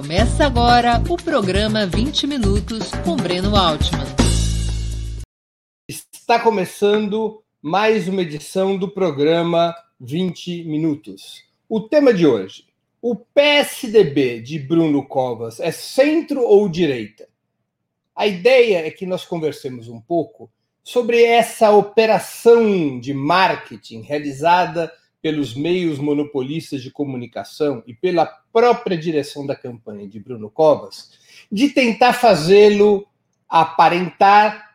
Começa agora o programa 20 Minutos com Breno Altman. Está começando mais uma edição do programa 20 Minutos. O tema de hoje: o PSDB de Bruno Covas é centro ou direita? A ideia é que nós conversemos um pouco sobre essa operação de marketing realizada pelos meios monopolistas de comunicação e pela própria direção da campanha de Bruno Covas, de tentar fazê-lo aparentar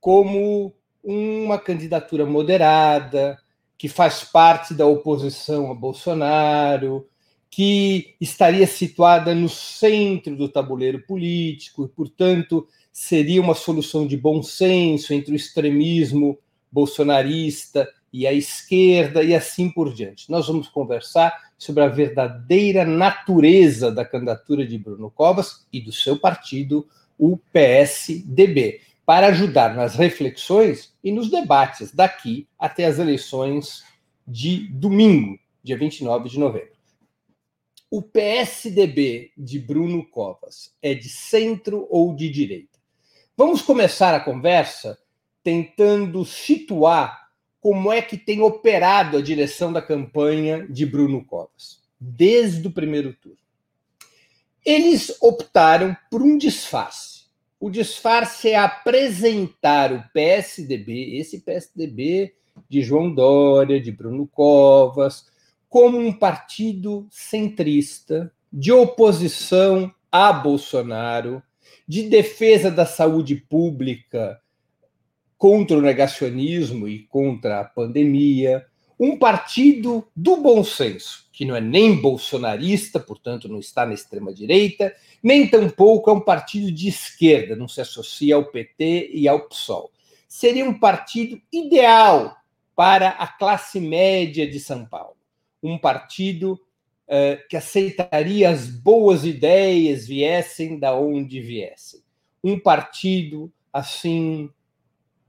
como uma candidatura moderada, que faz parte da oposição a Bolsonaro, que estaria situada no centro do tabuleiro político e, portanto, seria uma solução de bom senso entre o extremismo bolsonarista e a esquerda e assim por diante. Nós vamos conversar sobre a verdadeira natureza da candidatura de Bruno Covas e do seu partido, o PSDB, para ajudar nas reflexões e nos debates daqui até as eleições de domingo, dia 29 de novembro. O PSDB de Bruno Covas é de centro ou de direita? Vamos começar a conversa tentando situar como é que tem operado a direção da campanha de Bruno Covas, desde o primeiro turno. Eles optaram por um disfarce. O disfarce é apresentar o PSDB, esse PSDB de João Dória, de Bruno Covas, como um partido centrista, de oposição a Bolsonaro, de defesa da saúde pública contra o negacionismo e contra a pandemia, um partido do bom senso, que não é nem bolsonarista, portanto não está na extrema-direita, nem tampouco é um partido de esquerda, não se associa ao PT e ao PSOL. Seria um partido ideal para a classe média de São Paulo. Um partido uh, que aceitaria as boas ideias, viessem da onde viessem. Um partido, assim,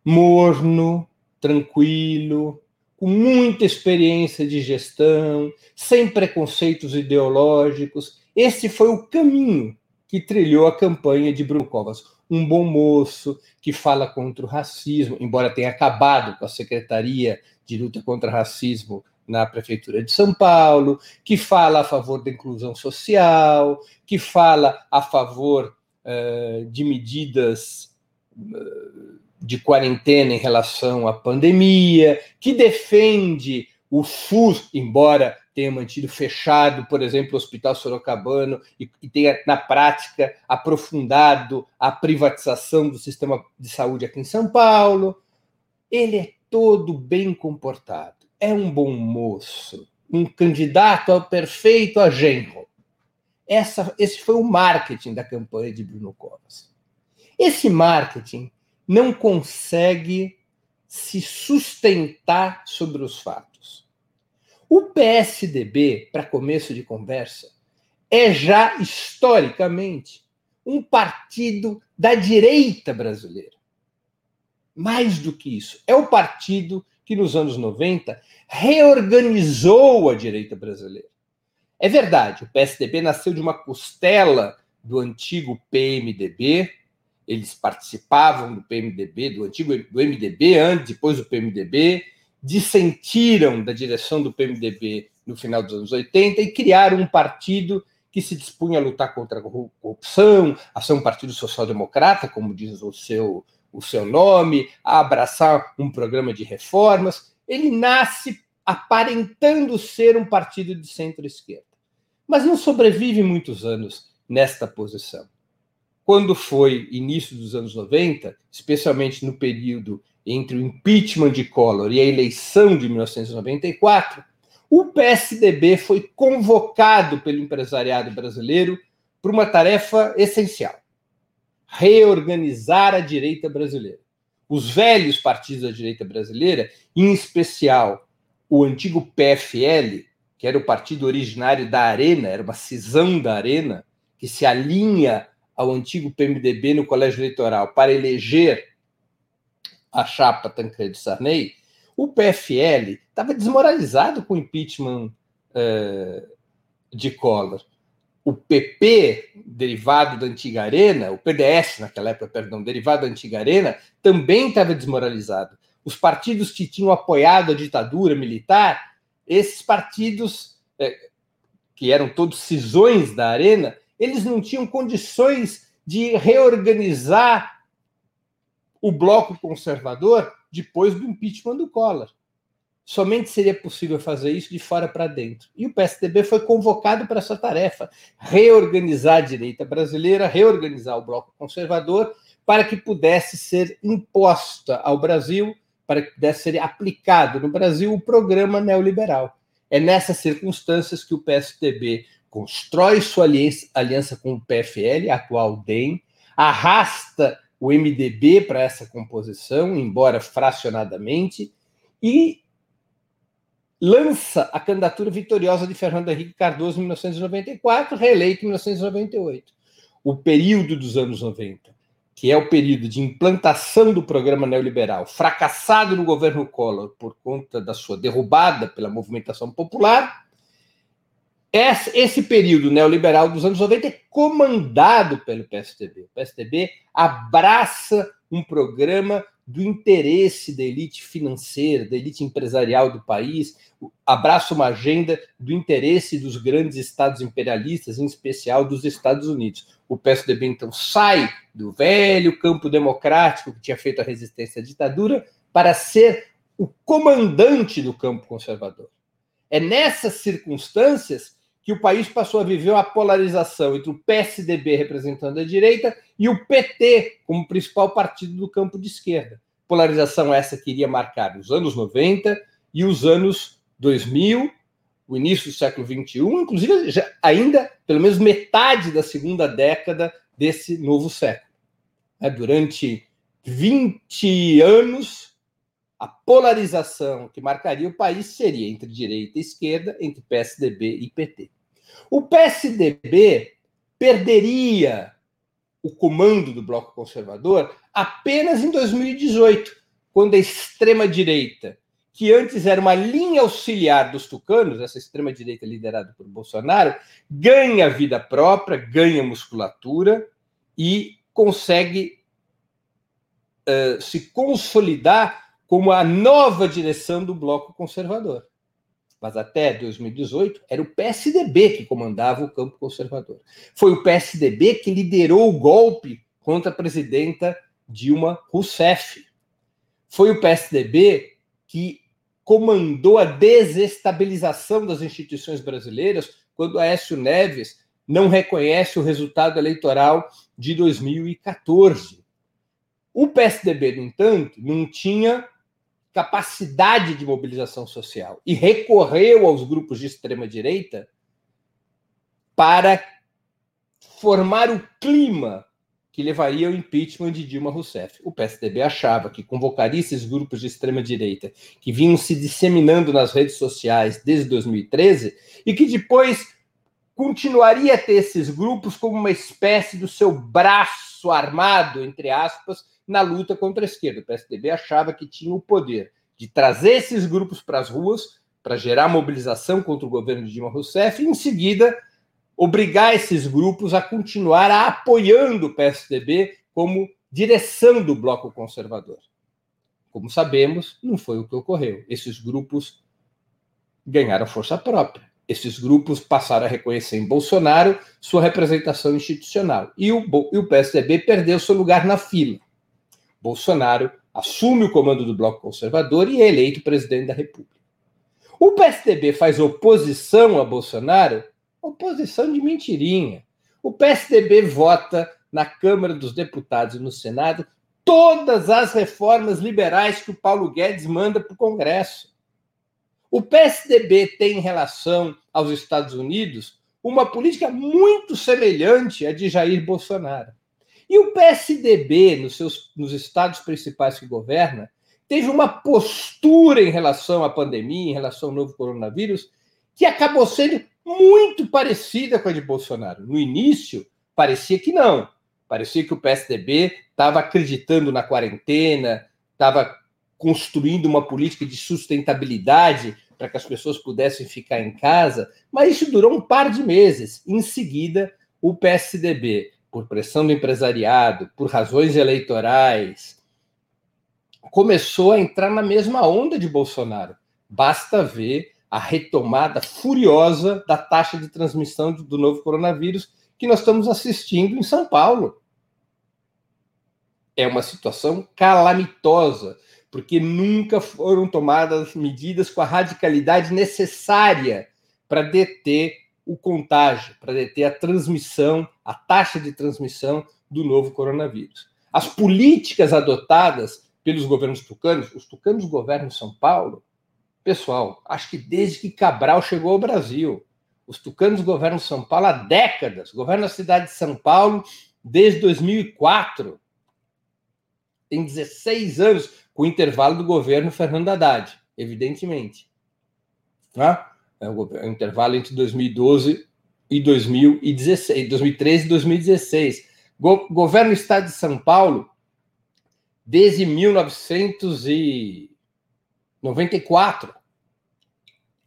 morno, tranquilo, com muita experiência de gestão, sem preconceitos ideológicos. Esse foi o caminho que trilhou a campanha de Bruno Covas. Um bom moço que fala contra o racismo, embora tenha acabado com a Secretaria de Luta contra o Racismo na Prefeitura de São Paulo, que fala a favor da inclusão social, que fala a favor uh, de medidas. Uh, de quarentena em relação à pandemia, que defende o SUS, embora tenha mantido fechado, por exemplo, o Hospital Sorocabano e, e tenha, na prática, aprofundado a privatização do sistema de saúde aqui em São Paulo. Ele é todo bem comportado, é um bom moço, um candidato ao perfeito a genro. Essa, esse foi o marketing da campanha de Bruno Covas. Esse marketing não consegue se sustentar sobre os fatos. O PSDB, para começo de conversa, é já historicamente um partido da direita brasileira. Mais do que isso, é o partido que nos anos 90 reorganizou a direita brasileira. É verdade, o PSDB nasceu de uma costela do antigo PMDB, eles participavam do PMDB, do antigo do MDB, antes, depois do PMDB, dissentiram da direção do PMDB no final dos anos 80 e criaram um partido que se dispunha a lutar contra a corrupção, a ser um partido social-democrata, como diz o seu, o seu nome, a abraçar um programa de reformas. Ele nasce aparentando ser um partido de centro-esquerda, mas não sobrevive muitos anos nesta posição quando foi início dos anos 90, especialmente no período entre o impeachment de Collor e a eleição de 1994, o PSDB foi convocado pelo empresariado brasileiro para uma tarefa essencial: reorganizar a direita brasileira. Os velhos partidos da direita brasileira, em especial o antigo PFL, que era o partido originário da Arena, era uma cisão da Arena, que se alinha ao antigo PMDB no colégio eleitoral para eleger a chapa Tancredo Sarney, o PFL estava desmoralizado com o impeachment uh, de Collor. o PP, derivado da antiga Arena, o PDS naquela época, perdão, derivado da antiga Arena, também estava desmoralizado. Os partidos que tinham apoiado a ditadura militar, esses partidos, é, que eram todos cisões da Arena, eles não tinham condições de reorganizar o bloco conservador depois do impeachment do Collor. Somente seria possível fazer isso de fora para dentro. E o PSDB foi convocado para essa tarefa: reorganizar a direita brasileira, reorganizar o bloco conservador, para que pudesse ser imposta ao Brasil, para que pudesse ser aplicado no Brasil o programa neoliberal. É nessas circunstâncias que o PSDB constrói sua aliança com o PFL, atual DEM, arrasta o MDB para essa composição, embora fracionadamente, e lança a candidatura vitoriosa de Fernando Henrique Cardoso em 1994, reeleito em 1998. O período dos anos 90, que é o período de implantação do programa neoliberal, fracassado no governo Collor por conta da sua derrubada pela movimentação popular, esse período neoliberal dos anos 90 é comandado pelo PSDB. O PSDB abraça um programa do interesse da elite financeira, da elite empresarial do país, abraça uma agenda do interesse dos grandes estados imperialistas, em especial dos Estados Unidos. O PSDB então sai do velho campo democrático que tinha feito a resistência à ditadura para ser o comandante do campo conservador. É nessas circunstâncias que o país passou a viver uma polarização entre o PSDB representando a direita e o PT como principal partido do campo de esquerda. Polarização essa que iria marcar os anos 90 e os anos 2000, o início do século 21, inclusive já, ainda pelo menos metade da segunda década desse novo século. É, durante 20 anos, a polarização que marcaria o país seria entre direita e esquerda, entre PSDB e PT. O PSDB perderia o comando do bloco conservador apenas em 2018, quando a extrema-direita, que antes era uma linha auxiliar dos tucanos, essa extrema-direita liderada por Bolsonaro, ganha vida própria, ganha musculatura e consegue uh, se consolidar como a nova direção do bloco conservador mas até 2018 era o PSDB que comandava o campo conservador. Foi o PSDB que liderou o golpe contra a presidenta Dilma Rousseff. Foi o PSDB que comandou a desestabilização das instituições brasileiras quando Aécio Neves não reconhece o resultado eleitoral de 2014. O PSDB, no entanto, não tinha capacidade de mobilização social e recorreu aos grupos de extrema direita para formar o clima que levaria ao impeachment de Dilma Rousseff. O PSDB achava que convocaria esses grupos de extrema direita que vinham se disseminando nas redes sociais desde 2013 e que depois continuaria a ter esses grupos como uma espécie do seu braço armado, entre aspas, na luta contra a esquerda. O PSDB achava que tinha o poder de trazer esses grupos para as ruas para gerar mobilização contra o governo de Dilma Rousseff e, em seguida, obrigar esses grupos a continuar apoiando o PSDB como direção do bloco conservador. Como sabemos, não foi o que ocorreu. Esses grupos ganharam força própria. Esses grupos passaram a reconhecer em Bolsonaro sua representação institucional. E o, e o PSDB perdeu seu lugar na fila. Bolsonaro assume o comando do bloco conservador e é eleito presidente da República. O PSDB faz oposição a Bolsonaro? Oposição de mentirinha. O PSDB vota na Câmara dos Deputados e no Senado todas as reformas liberais que o Paulo Guedes manda para o Congresso. O PSDB tem em relação aos Estados Unidos uma política muito semelhante à de Jair Bolsonaro. E o PSDB, nos, seus, nos estados principais que governa, teve uma postura em relação à pandemia, em relação ao novo coronavírus, que acabou sendo muito parecida com a de Bolsonaro. No início, parecia que não. Parecia que o PSDB estava acreditando na quarentena, estava construindo uma política de sustentabilidade para que as pessoas pudessem ficar em casa, mas isso durou um par de meses. Em seguida, o PSDB, por pressão do empresariado, por razões eleitorais, começou a entrar na mesma onda de Bolsonaro. Basta ver a retomada furiosa da taxa de transmissão do novo coronavírus que nós estamos assistindo em São Paulo. É uma situação calamitosa, porque nunca foram tomadas medidas com a radicalidade necessária para deter o contágio, para deter a transmissão, a taxa de transmissão do novo coronavírus. As políticas adotadas pelos governos tucanos, os tucanos governam São Paulo, pessoal, acho que desde que Cabral chegou ao Brasil. Os tucanos governam São Paulo há décadas, governam a cidade de São Paulo desde 2004. Tem 16 anos, com o intervalo do governo Fernando Haddad, evidentemente. Tá? É o, intervalo entre 2012 e 2016, 2013 e 2016. Go, governo do Estado de São Paulo desde 1994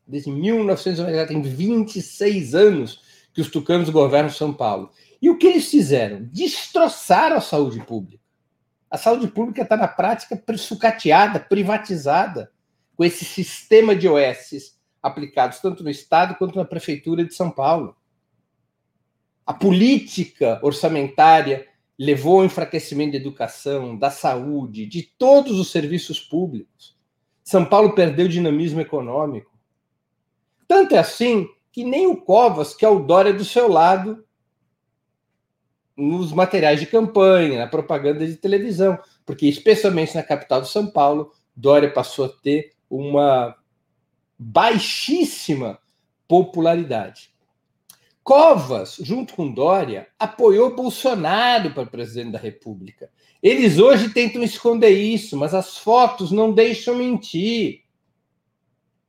desde 1990, tem 26 anos que os tucanos governam São Paulo. E o que eles fizeram? Destroçaram a saúde pública. A saúde pública está na prática sucateada, privatizada, com esse sistema de OS aplicados tanto no Estado quanto na Prefeitura de São Paulo. A política orçamentária levou ao enfraquecimento da educação, da saúde, de todos os serviços públicos. São Paulo perdeu dinamismo econômico. Tanto é assim que nem o Covas, que é o Dória do seu lado, nos materiais de campanha, na propaganda de televisão, porque especialmente na capital de São Paulo, Dória passou a ter uma baixíssima popularidade. Covas, junto com Dória, apoiou Bolsonaro para presidente da República. Eles hoje tentam esconder isso, mas as fotos não deixam mentir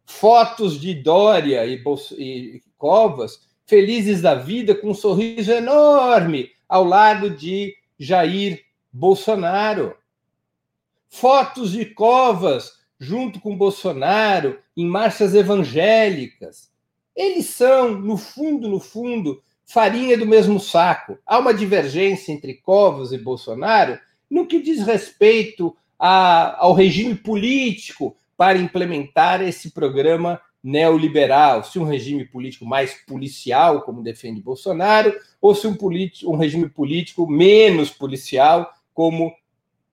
fotos de Dória e, e Covas felizes da vida, com um sorriso enorme ao lado de Jair Bolsonaro. Fotos de Covas junto com Bolsonaro em marchas evangélicas. Eles são, no fundo, no fundo, farinha do mesmo saco. Há uma divergência entre Covas e Bolsonaro no que diz respeito a, ao regime político, para implementar esse programa neoliberal, se um regime político mais policial, como defende Bolsonaro, ou se um, um regime político menos policial, como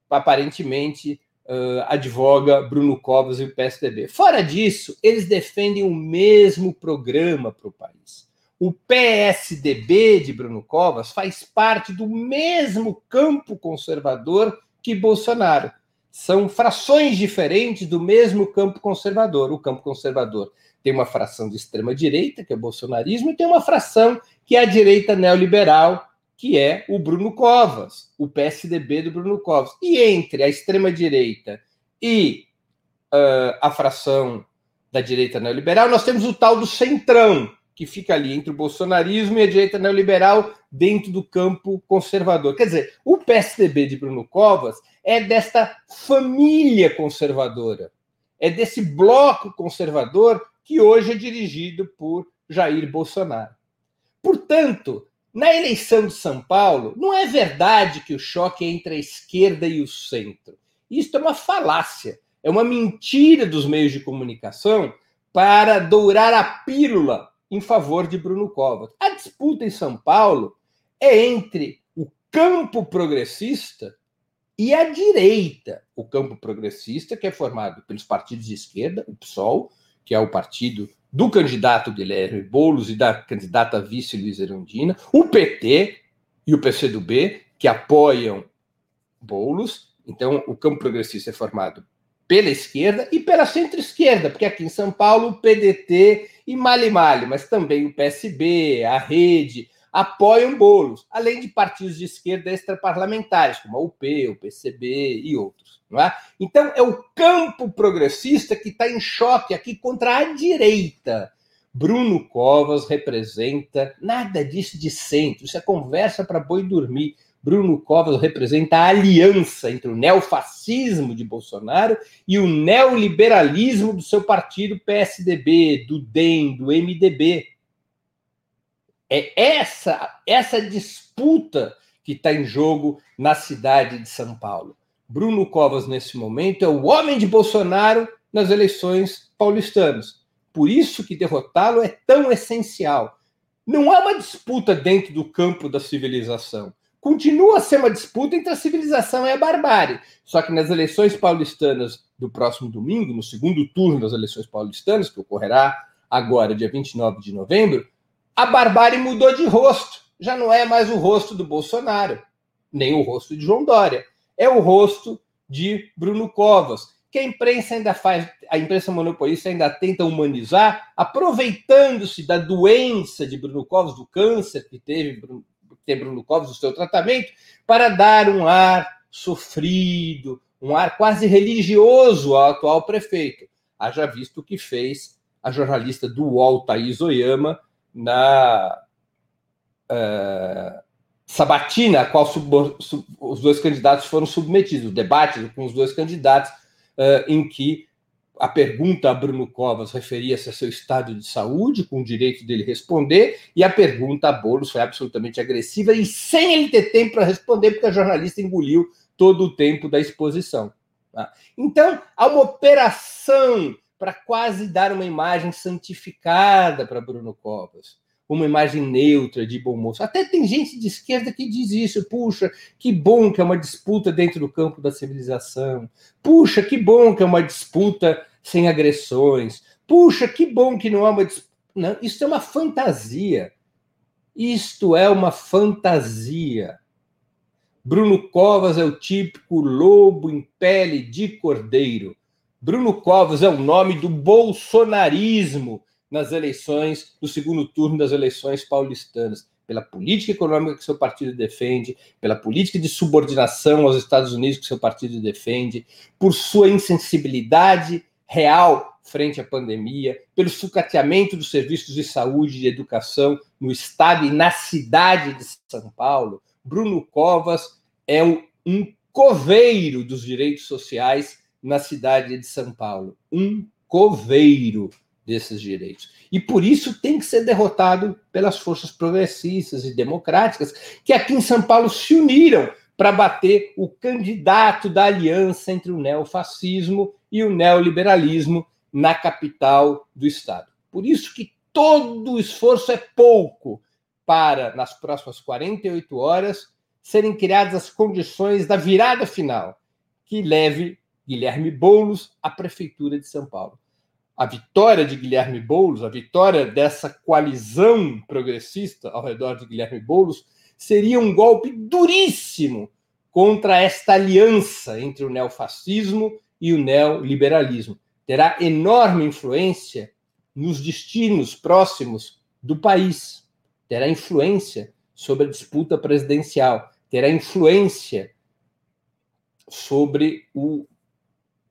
aparentemente uh, advoga Bruno Covas e o PSDB. Fora disso, eles defendem o mesmo programa para o país. O PSDB de Bruno Covas faz parte do mesmo campo conservador que Bolsonaro são frações diferentes do mesmo campo conservador. O campo conservador tem uma fração de extrema direita, que é o bolsonarismo, e tem uma fração que é a direita neoliberal, que é o Bruno Covas, o PSDB do Bruno Covas. E entre a extrema direita e uh, a fração da direita neoliberal, nós temos o tal do centrão, que fica ali entre o bolsonarismo e a direita neoliberal dentro do campo conservador. Quer dizer, o PSDB de Bruno Covas é desta família conservadora, é desse bloco conservador que hoje é dirigido por Jair Bolsonaro. Portanto, na eleição de São Paulo, não é verdade que o choque é entre a esquerda e o centro. Isso é uma falácia, é uma mentira dos meios de comunicação para dourar a pílula em favor de Bruno Covas. A disputa em São Paulo é entre o campo progressista e a direita. O campo progressista, que é formado pelos partidos de esquerda, o PSOL, que é o partido do candidato Guilherme Boulos e da candidata vice Luiz Erundina, o PT e o PCdoB, que apoiam Boulos. Então, o campo progressista é formado pela esquerda e pela centro-esquerda, porque aqui em São Paulo o PDT e Mali Mali, mas também o PSB, a Rede, apoiam bolos, além de partidos de esquerda extraparlamentares, como a UP, o PCB e outros. É? Então, é o campo progressista que está em choque aqui contra a direita. Bruno Covas representa nada disso de centro, isso é conversa para boi dormir. Bruno Covas representa a aliança entre o neofascismo de Bolsonaro e o neoliberalismo do seu partido PSDB, do DEM, do MDB. É essa, essa disputa que está em jogo na cidade de São Paulo. Bruno Covas, nesse momento, é o homem de Bolsonaro nas eleições paulistanas. Por isso que derrotá-lo é tão essencial. Não há uma disputa dentro do campo da civilização. Continua a ser uma disputa entre a civilização e a barbárie. Só que nas eleições paulistanas do próximo domingo, no segundo turno das eleições paulistanas, que ocorrerá agora, dia 29 de novembro, a barbárie mudou de rosto. Já não é mais o rosto do Bolsonaro, nem o rosto de João Dória. É o rosto de Bruno Covas, que a imprensa ainda faz, a imprensa monopolista ainda tenta humanizar, aproveitando-se da doença de Bruno Covas, do câncer que teve Bruno, Bruno Covas, do seu tratamento, para dar um ar sofrido, um ar quase religioso ao atual prefeito. Haja visto o que fez a jornalista do UOL, Thaís Oyama, na uh, sabatina a qual sub, sub, os dois candidatos foram submetidos, o debate com os dois candidatos, uh, em que a pergunta a Bruno Covas referia-se a seu estado de saúde, com o direito dele responder, e a pergunta a Boulos foi absolutamente agressiva e sem ele ter tempo para responder, porque a jornalista engoliu todo o tempo da exposição. Tá? Então, há uma operação para quase dar uma imagem santificada para Bruno Covas uma imagem neutra, de bom moço. Até tem gente de esquerda que diz isso. Puxa, que bom que é uma disputa dentro do campo da civilização. Puxa, que bom que é uma disputa sem agressões. Puxa, que bom que não é uma disputa. Não, isso é uma fantasia. Isto é uma fantasia. Bruno Covas é o típico lobo em pele de cordeiro. Bruno Covas é o nome do bolsonarismo nas eleições, no segundo turno das eleições paulistanas, pela política econômica que seu partido defende, pela política de subordinação aos Estados Unidos que seu partido defende, por sua insensibilidade real frente à pandemia, pelo sucateamento dos serviços de saúde e de educação no estado e na cidade de São Paulo, Bruno Covas é um, coveiro dos direitos sociais na cidade de São Paulo. Um coveiro desses direitos. E por isso tem que ser derrotado pelas forças progressistas e democráticas que aqui em São Paulo se uniram para bater o candidato da aliança entre o neofascismo e o neoliberalismo na capital do estado. Por isso que todo o esforço é pouco para, nas próximas 48 horas, serem criadas as condições da virada final que leve Guilherme Boulos à prefeitura de São Paulo. A vitória de Guilherme Boulos, a vitória dessa coalizão progressista ao redor de Guilherme Boulos, seria um golpe duríssimo contra esta aliança entre o neofascismo e o neoliberalismo. Terá enorme influência nos destinos próximos do país, terá influência sobre a disputa presidencial, terá influência sobre o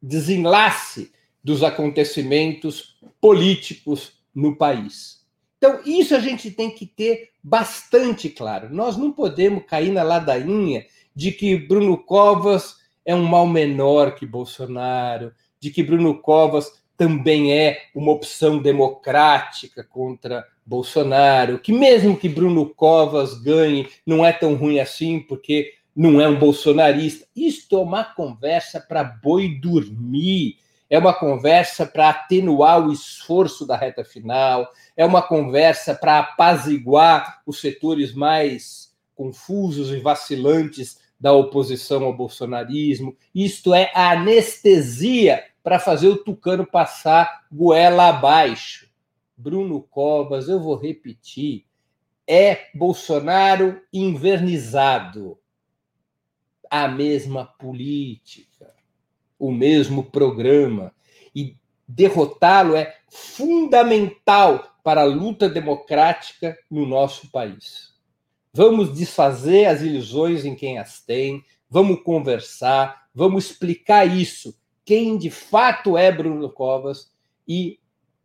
desenlace dos acontecimentos políticos no país. Então, isso a gente tem que ter bastante claro. Nós não podemos cair na ladainha de que Bruno Covas é um mal menor que Bolsonaro, de que Bruno Covas também é uma opção democrática contra Bolsonaro, que mesmo que Bruno Covas ganhe, não é tão ruim assim, porque não é um bolsonarista. Isto é uma conversa para boi dormir é uma conversa para atenuar o esforço da reta final, é uma conversa para apaziguar os setores mais confusos e vacilantes da oposição ao bolsonarismo. Isto é a anestesia para fazer o tucano passar goela abaixo. Bruno Covas, eu vou repetir, é Bolsonaro invernizado. A mesma política o mesmo programa. E derrotá-lo é fundamental para a luta democrática no nosso país. Vamos desfazer as ilusões em quem as tem, vamos conversar, vamos explicar isso, quem de fato é Bruno Covas e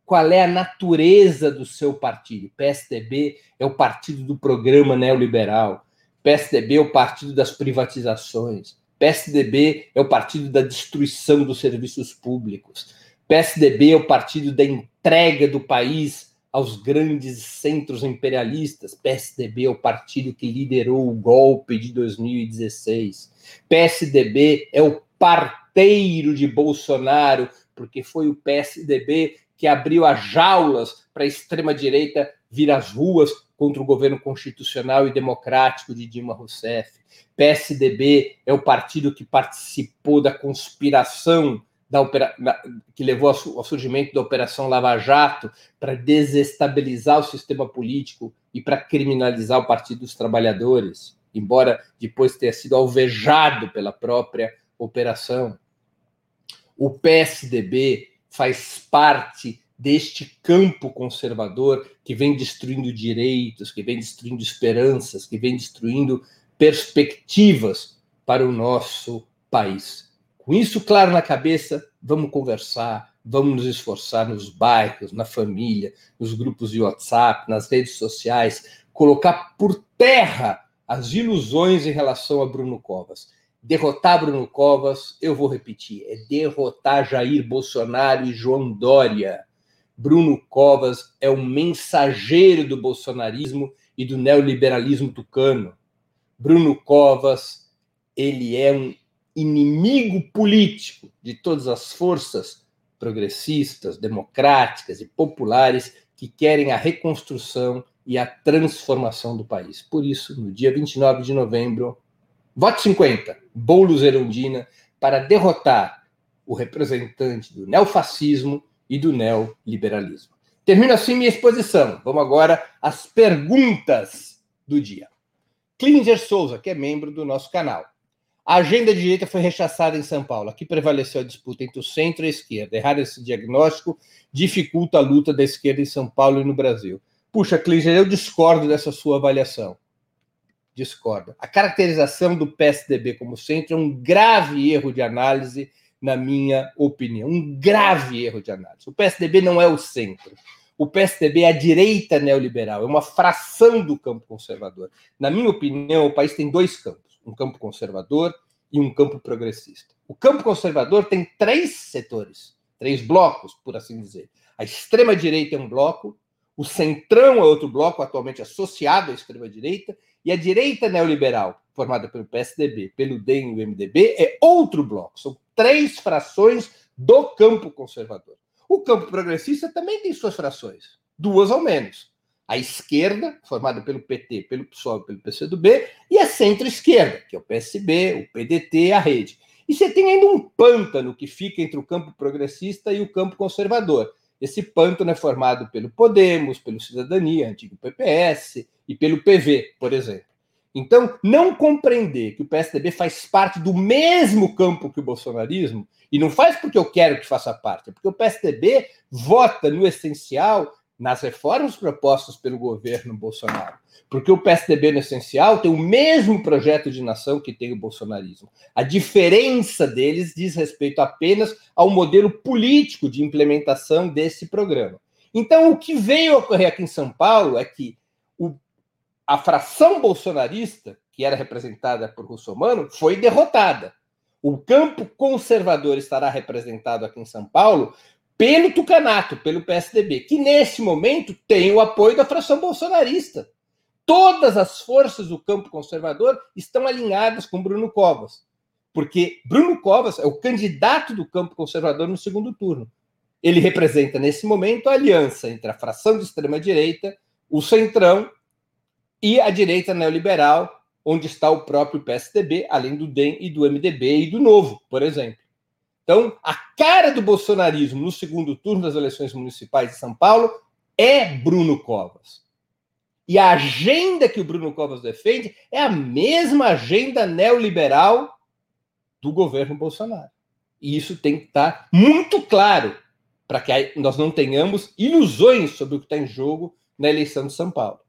qual é a natureza do seu partido. PSDB é o partido do programa neoliberal. PSDB é o partido das privatizações. PSDB é o partido da destruição dos serviços públicos. PSDB é o partido da entrega do país aos grandes centros imperialistas. PSDB é o partido que liderou o golpe de 2016. PSDB é o parteiro de Bolsonaro, porque foi o PSDB que abriu as jaulas para a extrema-direita vir às ruas contra o governo constitucional e democrático de Dilma Rousseff. PSDB é o partido que participou da conspiração da opera... que levou ao surgimento da Operação Lava Jato para desestabilizar o sistema político e para criminalizar o Partido dos Trabalhadores, embora depois tenha sido alvejado pela própria operação. O PSDB faz parte deste campo conservador que vem destruindo direitos, que vem destruindo esperanças, que vem destruindo perspectivas para o nosso país. Com isso claro na cabeça, vamos conversar, vamos nos esforçar nos bairros, na família, nos grupos de WhatsApp, nas redes sociais, colocar por terra as ilusões em relação a Bruno Covas. Derrotar Bruno Covas, eu vou repetir, é derrotar Jair Bolsonaro e João Dória Bruno Covas é um mensageiro do bolsonarismo e do neoliberalismo tucano. Bruno Covas, ele é um inimigo político de todas as forças progressistas, democráticas e populares que querem a reconstrução e a transformação do país. Por isso, no dia 29 de novembro, vote 50, Boulos Erundina, para derrotar o representante do neofascismo e do neoliberalismo. Termino assim minha exposição. Vamos agora às perguntas do dia. Klinger Souza, que é membro do nosso canal. A agenda de direita foi rechaçada em São Paulo. Aqui prevaleceu a disputa entre o centro e a esquerda. Errar esse diagnóstico dificulta a luta da esquerda em São Paulo e no Brasil. Puxa, Klinger, eu discordo dessa sua avaliação. Discordo. A caracterização do PSDB como centro é um grave erro de análise na minha opinião. Um grave erro de análise. O PSDB não é o centro. O PSDB é a direita neoliberal, é uma fração do campo conservador. Na minha opinião, o país tem dois campos: um campo conservador e um campo progressista. O campo conservador tem três setores, três blocos, por assim dizer. A extrema-direita é um bloco, o centrão é outro bloco, atualmente associado à extrema-direita, e a direita neoliberal, formada pelo PSDB, pelo DEM e o MDB, é outro bloco. São três frações do campo conservador. O campo progressista também tem suas frações, duas ao menos. A esquerda, formada pelo PT, pelo PSOL pelo PCdoB, e a centro-esquerda, que é o PSB, o PDT a Rede. E você tem ainda um pântano que fica entre o campo progressista e o campo conservador. Esse pântano é formado pelo Podemos, pelo Cidadania, antigo PPS, e pelo PV, por exemplo. Então, não compreender que o PSDB faz parte do mesmo campo que o bolsonarismo, e não faz porque eu quero que faça parte, é porque o PSDB vota no essencial nas reformas propostas pelo governo Bolsonaro. Porque o PSDB, no essencial, tem o mesmo projeto de nação que tem o bolsonarismo. A diferença deles diz respeito apenas ao modelo político de implementação desse programa. Então, o que veio a ocorrer aqui em São Paulo é que a fração bolsonarista, que era representada por Russomano, foi derrotada. O campo conservador estará representado aqui em São Paulo pelo Tucanato, pelo PSDB, que nesse momento tem o apoio da fração bolsonarista. Todas as forças do campo conservador estão alinhadas com Bruno Covas, porque Bruno Covas é o candidato do campo conservador no segundo turno. Ele representa, nesse momento, a aliança entre a fração de extrema-direita, o Centrão e a direita neoliberal, onde está o próprio PSDB, além do DEM e do MDB e do Novo, por exemplo. Então, a cara do bolsonarismo no segundo turno das eleições municipais de São Paulo é Bruno Covas. E a agenda que o Bruno Covas defende é a mesma agenda neoliberal do governo Bolsonaro. E isso tem que estar muito claro para que nós não tenhamos ilusões sobre o que está em jogo na eleição de São Paulo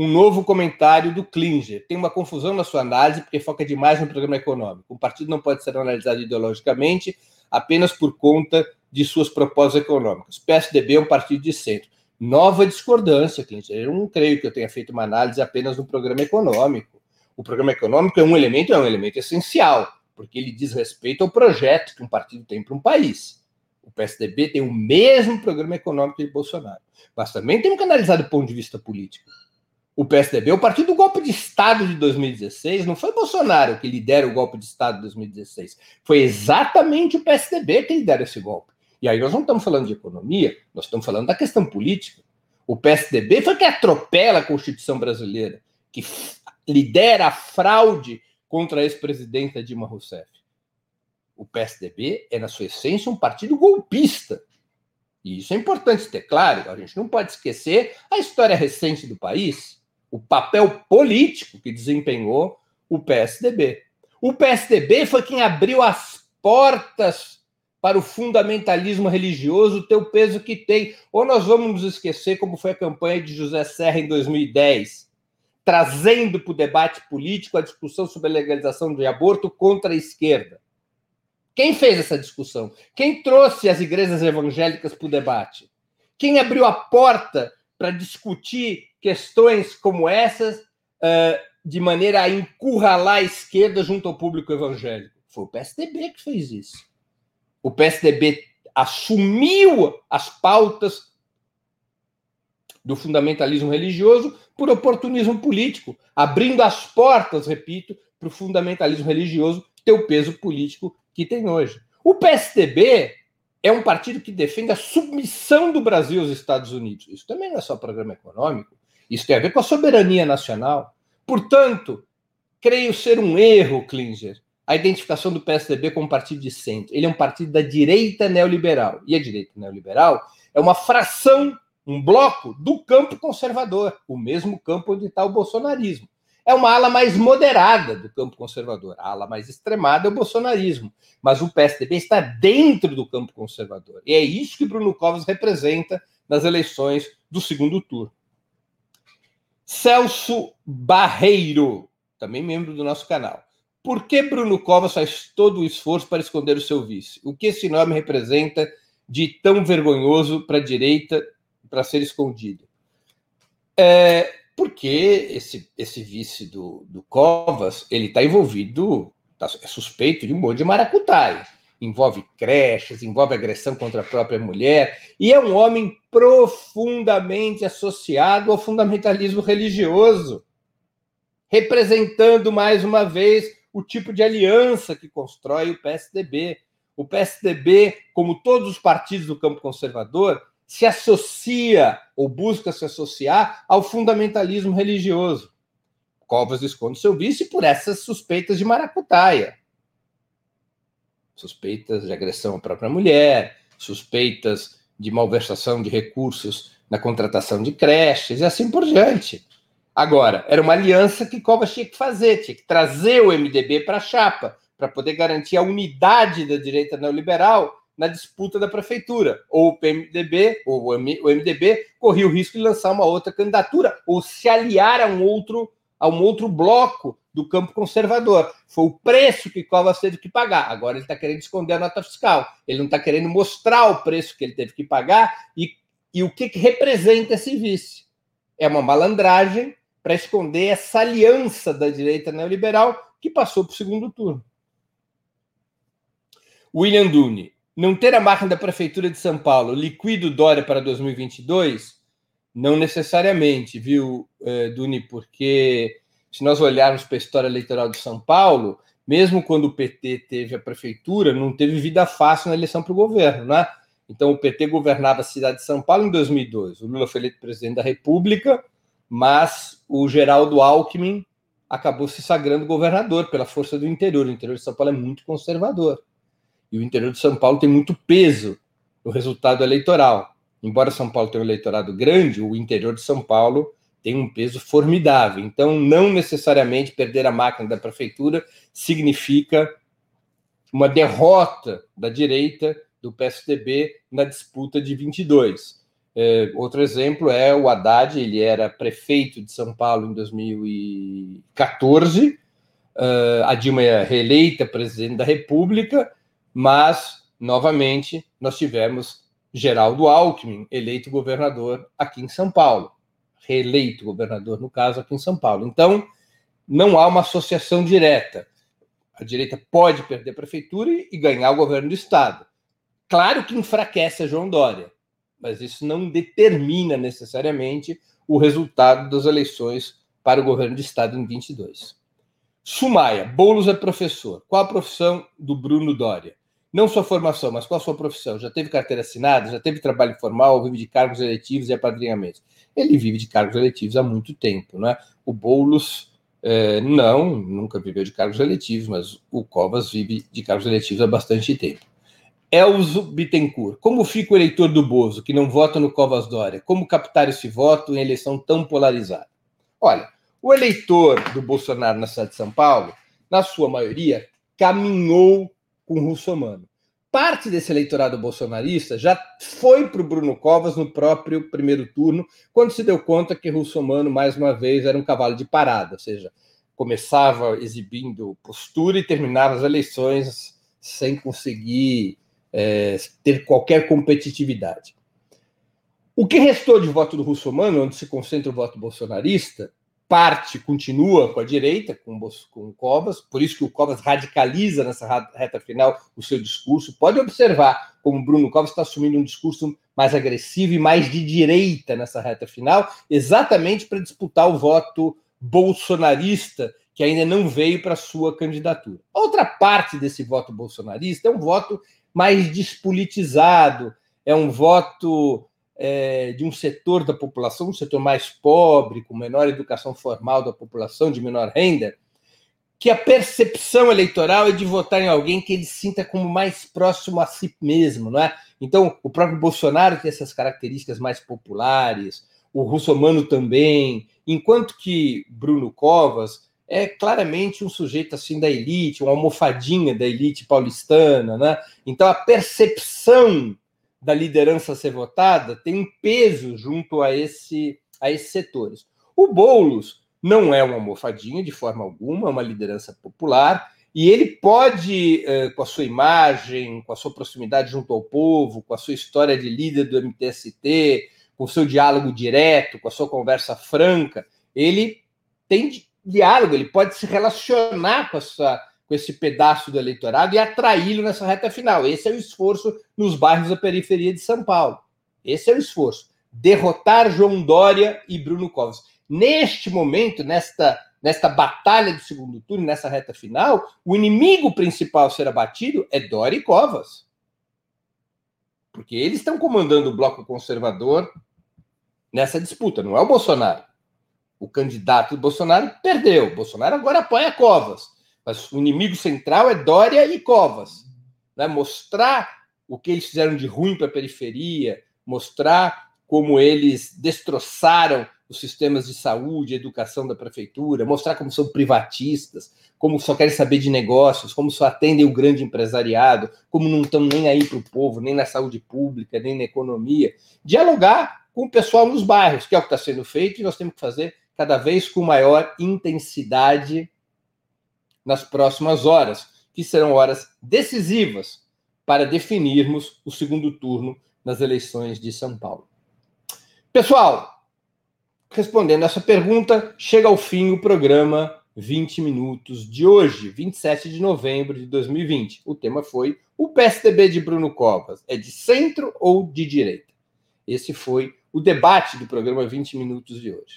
um novo comentário do Klinger. Tem uma confusão na sua análise, porque foca demais no programa econômico. O partido não pode ser analisado ideologicamente apenas por conta de suas propostas econômicas. PSDB é um partido de centro. Nova discordância, Klinger. Eu não creio que eu tenha feito uma análise apenas no programa econômico. O programa econômico é um elemento, é um elemento essencial, porque ele diz respeito ao projeto que um partido tem para um país. O PSDB tem o mesmo programa econômico de Bolsonaro, mas também tem que analisar do ponto de vista político. O PSDB, o partido do golpe de Estado de 2016, não foi Bolsonaro que lidera o golpe de Estado de 2016, foi exatamente o PSDB que lidera esse golpe. E aí nós não estamos falando de economia, nós estamos falando da questão política. O PSDB foi que atropela a Constituição brasileira, que lidera a fraude contra a ex-presidenta Dilma Rousseff. O PSDB é, na sua essência, um partido golpista. E isso é importante ter claro. A gente não pode esquecer a história recente do país, o papel político que desempenhou o PSDB. O PSDB foi quem abriu as portas para o fundamentalismo religioso ter o peso que tem. Ou nós vamos nos esquecer como foi a campanha de José Serra em 2010, trazendo para o debate político a discussão sobre a legalização do aborto contra a esquerda. Quem fez essa discussão? Quem trouxe as igrejas evangélicas para o debate? Quem abriu a porta para discutir questões como essas uh, de maneira a encurralar a esquerda junto ao público evangélico? Foi o PSDB que fez isso o PSDB assumiu as pautas do fundamentalismo religioso por oportunismo político, abrindo as portas, repito, para o fundamentalismo religioso ter o peso político que tem hoje. O PSDB é um partido que defende a submissão do Brasil aos Estados Unidos. Isso também não é só programa econômico, isso tem a ver com a soberania nacional. Portanto, creio ser um erro, Klinger, a identificação do PSDB como partido de centro. Ele é um partido da direita neoliberal. E a direita neoliberal é uma fração, um bloco do campo conservador, o mesmo campo onde está o bolsonarismo. É uma ala mais moderada do campo conservador. A ala mais extremada é o bolsonarismo. Mas o PSDB está dentro do campo conservador. E é isso que Bruno Covas representa nas eleições do segundo turno. Celso Barreiro, também membro do nosso canal. Por que Bruno Covas faz todo o esforço para esconder o seu vice? O que esse nome representa de tão vergonhoso para a direita para ser escondido? É, porque esse, esse vice do, do Covas ele está envolvido, tá, é suspeito de um monte de maracutaia. Envolve creches, envolve agressão contra a própria mulher, e é um homem profundamente associado ao fundamentalismo religioso, representando mais uma vez o tipo de aliança que constrói o PSDB. O PSDB, como todos os partidos do campo conservador, se associa ou busca se associar ao fundamentalismo religioso. Covas esconde seu vice por essas suspeitas de maracutaia. Suspeitas de agressão à própria mulher, suspeitas de malversação de recursos na contratação de creches e assim por diante. Agora, era uma aliança que Covas tinha que fazer, tinha que trazer o MDB para a chapa, para poder garantir a unidade da direita neoliberal na disputa da prefeitura. Ou o PMDB, ou o MDB, corria o risco de lançar uma outra candidatura, ou se aliar a um outro, a um outro bloco do campo conservador. Foi o preço que Covas teve que pagar. Agora ele está querendo esconder a nota fiscal. Ele não está querendo mostrar o preço que ele teve que pagar e, e o que, que representa esse vice. É uma malandragem para esconder essa aliança da direita neoliberal que passou para o segundo turno. William Dune. Não ter a máquina da Prefeitura de São Paulo liquida o Dória para 2022? Não necessariamente, viu, eh, Duni? Porque se nós olharmos para a história eleitoral de São Paulo, mesmo quando o PT teve a prefeitura, não teve vida fácil na eleição para o governo, né? Então, o PT governava a cidade de São Paulo em 2002. O Lula foi eleito presidente da República mas o Geraldo Alckmin acabou se sagrando governador pela força do interior. O interior de São Paulo é muito conservador. E o interior de São Paulo tem muito peso no resultado eleitoral. Embora São Paulo tenha um eleitorado grande, o interior de São Paulo tem um peso formidável. Então, não necessariamente perder a máquina da prefeitura significa uma derrota da direita do PSDB na disputa de 22. É, outro exemplo é o Haddad, ele era prefeito de São Paulo em 2014, uh, a Dilma é reeleita presidente da República, mas, novamente, nós tivemos Geraldo Alckmin, eleito governador aqui em São Paulo, reeleito governador, no caso, aqui em São Paulo. Então, não há uma associação direta. A direita pode perder a prefeitura e ganhar o governo do Estado. Claro que enfraquece a João Dória, mas isso não determina necessariamente o resultado das eleições para o governo do Estado em 22. Sumaia, Boulos é professor. Qual a profissão do Bruno Dória? Não sua formação, mas qual a sua profissão? Já teve carteira assinada? Já teve trabalho formal? Vive de cargos eletivos e apadrinhamentos? Ele vive de cargos eletivos há muito tempo, né? O Boulos é, não, nunca viveu de cargos eletivos, mas o Covas vive de cargos eletivos há bastante tempo. Elzo Bittencourt, como fica o eleitor do Bozo, que não vota no Covas Dória? Como captar esse voto em eleição tão polarizada? Olha, o eleitor do Bolsonaro na cidade de São Paulo, na sua maioria, caminhou com o Russomano. Parte desse eleitorado bolsonarista já foi para o Bruno Covas no próprio primeiro turno, quando se deu conta que Russomano, mais uma vez, era um cavalo de parada, ou seja, começava exibindo postura e terminava as eleições sem conseguir é, ter qualquer competitividade. O que restou de voto do Russomano, onde se concentra o voto bolsonarista, parte continua com a direita, com, com o Covas, por isso que o Covas radicaliza nessa reta final o seu discurso. Pode observar como Bruno Covas está assumindo um discurso mais agressivo e mais de direita nessa reta final, exatamente para disputar o voto bolsonarista que ainda não veio para sua candidatura. outra parte desse voto bolsonarista é um voto mais despolitizado, é um voto é, de um setor da população, um setor mais pobre, com menor educação formal da população, de menor renda, que a percepção eleitoral é de votar em alguém que ele sinta como mais próximo a si mesmo, não é? Então, o próprio Bolsonaro tem essas características mais populares, o russomano também, enquanto que Bruno Covas é claramente um sujeito assim da elite, uma almofadinha da elite paulistana, né? Então a percepção da liderança ser votada tem um peso junto a, esse, a esses setores. O Boulos não é uma almofadinha de forma alguma, é uma liderança popular, e ele pode, eh, com a sua imagem, com a sua proximidade junto ao povo, com a sua história de líder do MTST, com o seu diálogo direto, com a sua conversa franca, ele tem diálogo, ele pode se relacionar com essa com esse pedaço do eleitorado e atraí-lo nessa reta final. Esse é o esforço nos bairros da periferia de São Paulo. Esse é o esforço. Derrotar João Dória e Bruno Covas. Neste momento, nesta, nesta batalha de segundo turno, nessa reta final, o inimigo principal a ser abatido é Dória e Covas. Porque eles estão comandando o bloco conservador nessa disputa, não é o Bolsonaro. O candidato do Bolsonaro perdeu. O Bolsonaro agora apoia Covas. Mas o inimigo central é Dória e Covas. Né? Mostrar o que eles fizeram de ruim para a periferia, mostrar como eles destroçaram os sistemas de saúde, educação da prefeitura, mostrar como são privatistas, como só querem saber de negócios, como só atendem o grande empresariado, como não estão nem aí para o povo, nem na saúde pública, nem na economia. Dialogar com o pessoal nos bairros, que é o que está sendo feito, e nós temos que fazer cada vez com maior intensidade nas próximas horas, que serão horas decisivas para definirmos o segundo turno nas eleições de São Paulo. Pessoal, respondendo essa pergunta, chega ao fim o programa 20 minutos de hoje, 27 de novembro de 2020. O tema foi o PSDB de Bruno Covas. É de centro ou de direita? Esse foi o debate do programa 20 minutos de hoje.